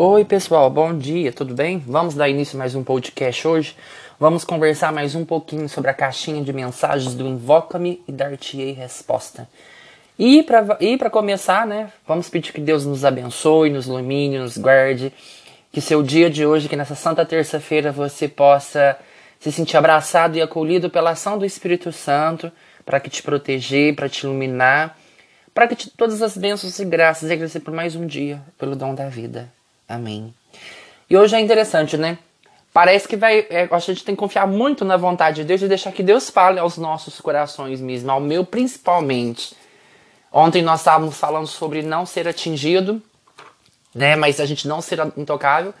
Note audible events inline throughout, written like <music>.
Oi, pessoal, bom dia, tudo bem? Vamos dar início a mais um podcast hoje. Vamos conversar mais um pouquinho sobre a caixinha de mensagens do Invoca-me e dar-te-ei resposta. E para começar, né, vamos pedir que Deus nos abençoe, nos ilumine, nos guarde. Que seu dia de hoje, que nessa santa terça-feira você possa se sentir abraçado e acolhido pela ação do Espírito Santo para que te proteger, para te iluminar, para que te, todas as bênçãos e graças agradecer por mais um dia, pelo dom da vida. Amém. E hoje é interessante, né? Parece que vai. É, a gente tem que confiar muito na vontade de Deus e deixar que Deus fale aos nossos corações mesmo, ao meu principalmente. Ontem nós estávamos falando sobre não ser atingido, né? Mas a gente não ser intocável.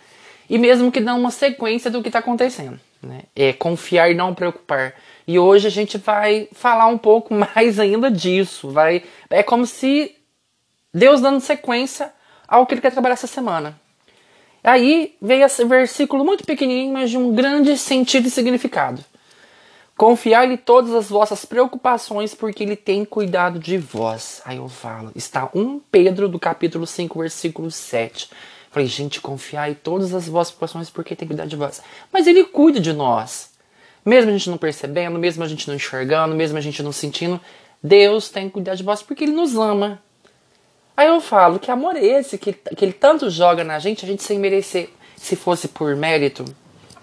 E mesmo que não uma sequência do que está acontecendo. Né? É confiar e não preocupar. E hoje a gente vai falar um pouco <laughs> mais ainda disso. Vai, é como se Deus dando sequência ao que ele quer trabalhar essa semana. Aí veio esse versículo muito pequenininho, mas de um grande sentido e significado. Confiai-lhe todas as vossas preocupações, porque ele tem cuidado de vós. Aí eu falo, está 1 Pedro do capítulo 5, versículo 7. Falei, gente, confiai todas as vossas preocupações, porque tem cuidado de vós. Mas ele cuida de nós. Mesmo a gente não percebendo, mesmo a gente não enxergando, mesmo a gente não sentindo, Deus tem cuidado de vós porque ele nos ama. Aí eu falo, que amor é esse que, que ele tanto joga na gente, a gente sem merecer. Se fosse por mérito,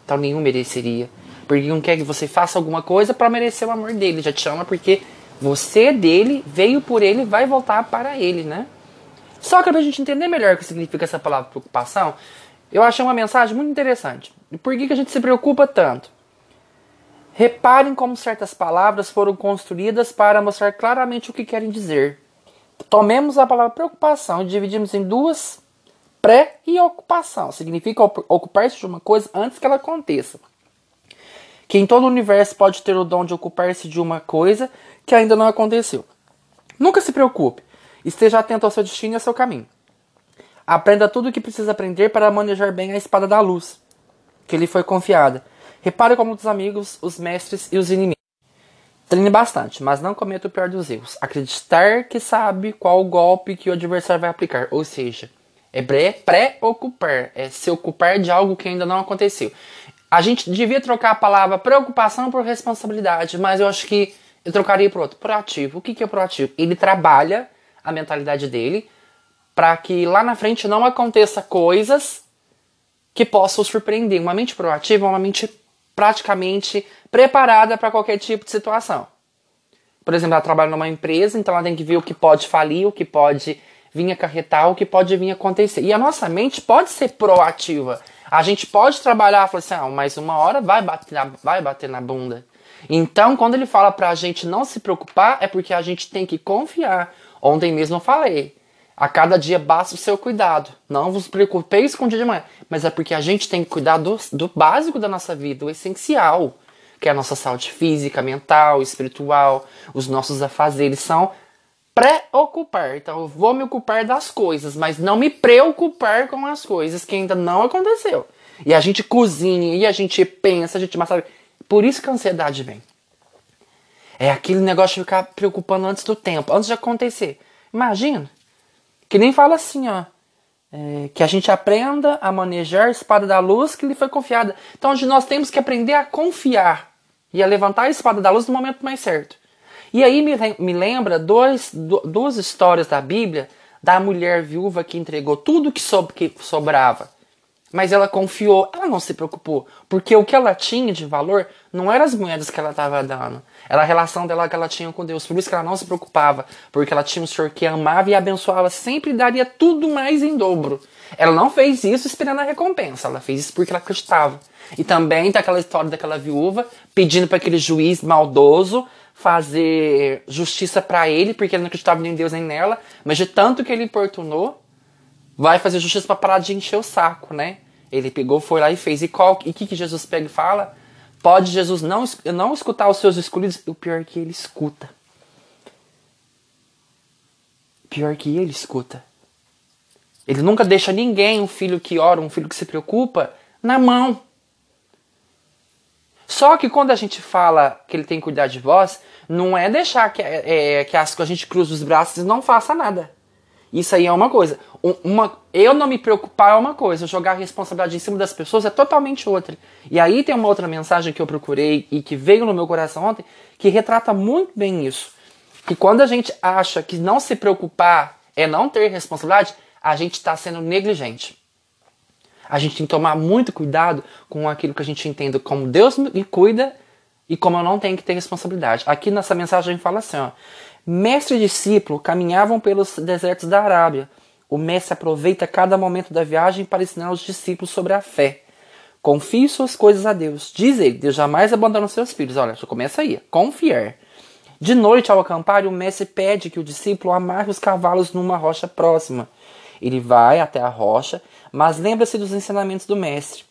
então nenhum mereceria. Porque não quer que você faça alguma coisa para merecer o amor dele. Já te ama porque você é dele, veio por ele, vai voltar para ele, né? Só que pra gente entender melhor o que significa essa palavra preocupação, eu achei uma mensagem muito interessante. E por que, que a gente se preocupa tanto? Reparem como certas palavras foram construídas para mostrar claramente o que querem dizer. Tomemos a palavra preocupação e dividimos em duas pré e ocupação. Significa ocupar-se de uma coisa antes que ela aconteça. Que em todo o universo pode ter o dom de ocupar-se de uma coisa que ainda não aconteceu. Nunca se preocupe. Esteja atento ao seu destino e ao seu caminho. Aprenda tudo o que precisa aprender para manejar bem a espada da luz, que lhe foi confiada. Repare como os amigos, os mestres e os inimigos. Treine bastante, mas não cometa o pior dos erros. Acreditar que sabe qual golpe que o adversário vai aplicar. Ou seja, é pré-ocupar. É se ocupar de algo que ainda não aconteceu. A gente devia trocar a palavra preocupação por responsabilidade, mas eu acho que eu trocaria por outro. Proativo. O que, que é proativo? Ele trabalha a mentalidade dele para que lá na frente não aconteça coisas que possam surpreender. Uma mente proativa é uma mente praticamente preparada para qualquer tipo de situação. Por exemplo, ela trabalha numa empresa, então ela tem que ver o que pode falir, o que pode vir acarretar, o que pode vir acontecer. E a nossa mente pode ser proativa. A gente pode trabalhar, falar assim, ah, mas uma hora vai bater, na, vai bater na bunda. Então, quando ele fala pra gente não se preocupar, é porque a gente tem que confiar. Ontem mesmo eu falei, a cada dia basta o seu cuidado. Não vos preocupeis com o dia de manhã. Mas é porque a gente tem que cuidar do, do básico da nossa vida, o essencial que é a nossa saúde física, mental, espiritual, os nossos afazeres são preocupar. Então eu vou me ocupar das coisas, mas não me preocupar com as coisas que ainda não aconteceu. E a gente cozinha, e a gente pensa, a gente mas sabe, por isso que a ansiedade vem. É aquele negócio de ficar preocupando antes do tempo, antes de acontecer. Imagina. Que nem fala assim, ó. É, que a gente aprenda a manejar a espada da luz que lhe foi confiada. Então, onde nós temos que aprender a confiar ia levantar a espada da luz no momento mais certo. E aí me, me lembra dois, duas histórias da Bíblia da mulher viúva que entregou tudo que, so, que sobrava. Mas ela confiou, ela não se preocupou, porque o que ela tinha de valor não eram as moedas que ela estava dando, era a relação dela que ela tinha com Deus. Por isso que ela não se preocupava, porque ela tinha um Senhor que amava e abençoava, sempre daria tudo mais em dobro. Ela não fez isso esperando a recompensa, ela fez isso porque ela acreditava. E também tem aquela história daquela viúva pedindo para aquele juiz maldoso fazer justiça para ele, porque ele não acreditava nem em Deus nem nela, mas de tanto que ele importunou, vai fazer justiça para parar de encher o saco, né? Ele pegou, foi lá e fez. E o que, que Jesus pega e fala? Pode Jesus não, não escutar os seus escolhidos? O pior é que ele escuta. Pior que ele escuta. Ele nunca deixa ninguém, um filho que ora, um filho que se preocupa, na mão. Só que quando a gente fala que ele tem que cuidar de vós, não é deixar que, é, é que a gente cruze os braços e não faça nada. Isso aí é uma coisa. Uma, eu não me preocupar é uma coisa, jogar a responsabilidade em cima das pessoas é totalmente outra. E aí tem uma outra mensagem que eu procurei e que veio no meu coração ontem, que retrata muito bem isso. Que quando a gente acha que não se preocupar é não ter responsabilidade, a gente está sendo negligente. A gente tem que tomar muito cuidado com aquilo que a gente entende como Deus me cuida e como eu não tenho que ter responsabilidade. Aqui nessa mensagem fala assim, ó, mestre e discípulo caminhavam pelos desertos da Arábia. O mestre aproveita cada momento da viagem para ensinar os discípulos sobre a fé. Confie suas coisas a Deus. Diz ele, Deus jamais abandona os seus filhos. Olha, já começa aí. Confiar. De noite, ao acampar, o mestre pede que o discípulo amarre os cavalos numa rocha próxima. Ele vai até a rocha, mas lembra-se dos ensinamentos do mestre.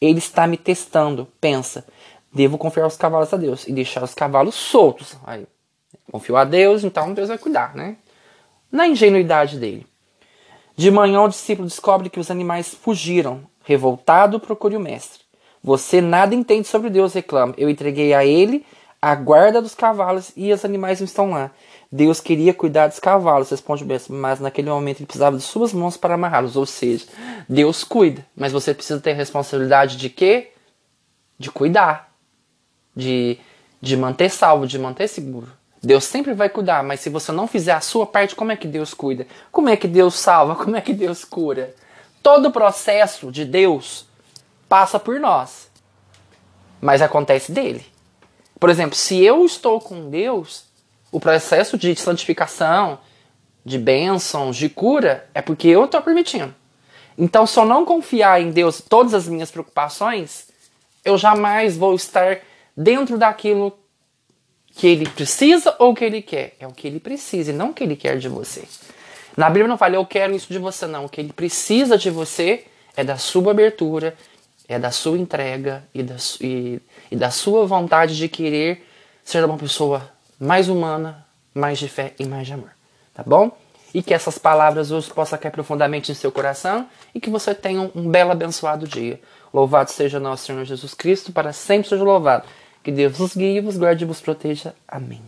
Ele está me testando. Pensa, devo confiar os cavalos a Deus e deixar os cavalos soltos. Aí, confio a Deus, então Deus vai cuidar, né? Na ingenuidade dele. De manhã, o discípulo descobre que os animais fugiram. Revoltado, procure o mestre. Você nada entende sobre Deus, reclama. Eu entreguei a ele a guarda dos cavalos e os animais não estão lá. Deus queria cuidar dos cavalos, responde o mestre, mas naquele momento ele precisava de suas mãos para amarrá-los. Ou seja, Deus cuida, mas você precisa ter responsabilidade de quê? De cuidar, de, de manter salvo, de manter seguro. Deus sempre vai cuidar, mas se você não fizer a sua parte, como é que Deus cuida? Como é que Deus salva? <laughs> Como é que Deus cura? Todo o processo de Deus passa por nós, mas acontece dele. Por exemplo, se eu estou com Deus, o processo de santificação, de bênçãos, de cura, é porque eu estou permitindo. Então, se eu não confiar em Deus todas as minhas preocupações, eu jamais vou estar dentro daquilo que ele precisa ou que ele quer. É o que ele precisa e não o que ele quer de você. Na Bíblia não fala, eu quero isso de você, não. O que ele precisa de você é da sua abertura, é da sua entrega e da, e, e da sua vontade de querer ser uma pessoa mais humana, mais de fé e mais de amor. Tá bom? E que essas palavras hoje possam cair profundamente em seu coração e que você tenha um, um belo abençoado dia. Louvado seja nosso Senhor Jesus Cristo, para sempre seja louvado. Que Deus vos guie, vos guarde e vos proteja. Amém.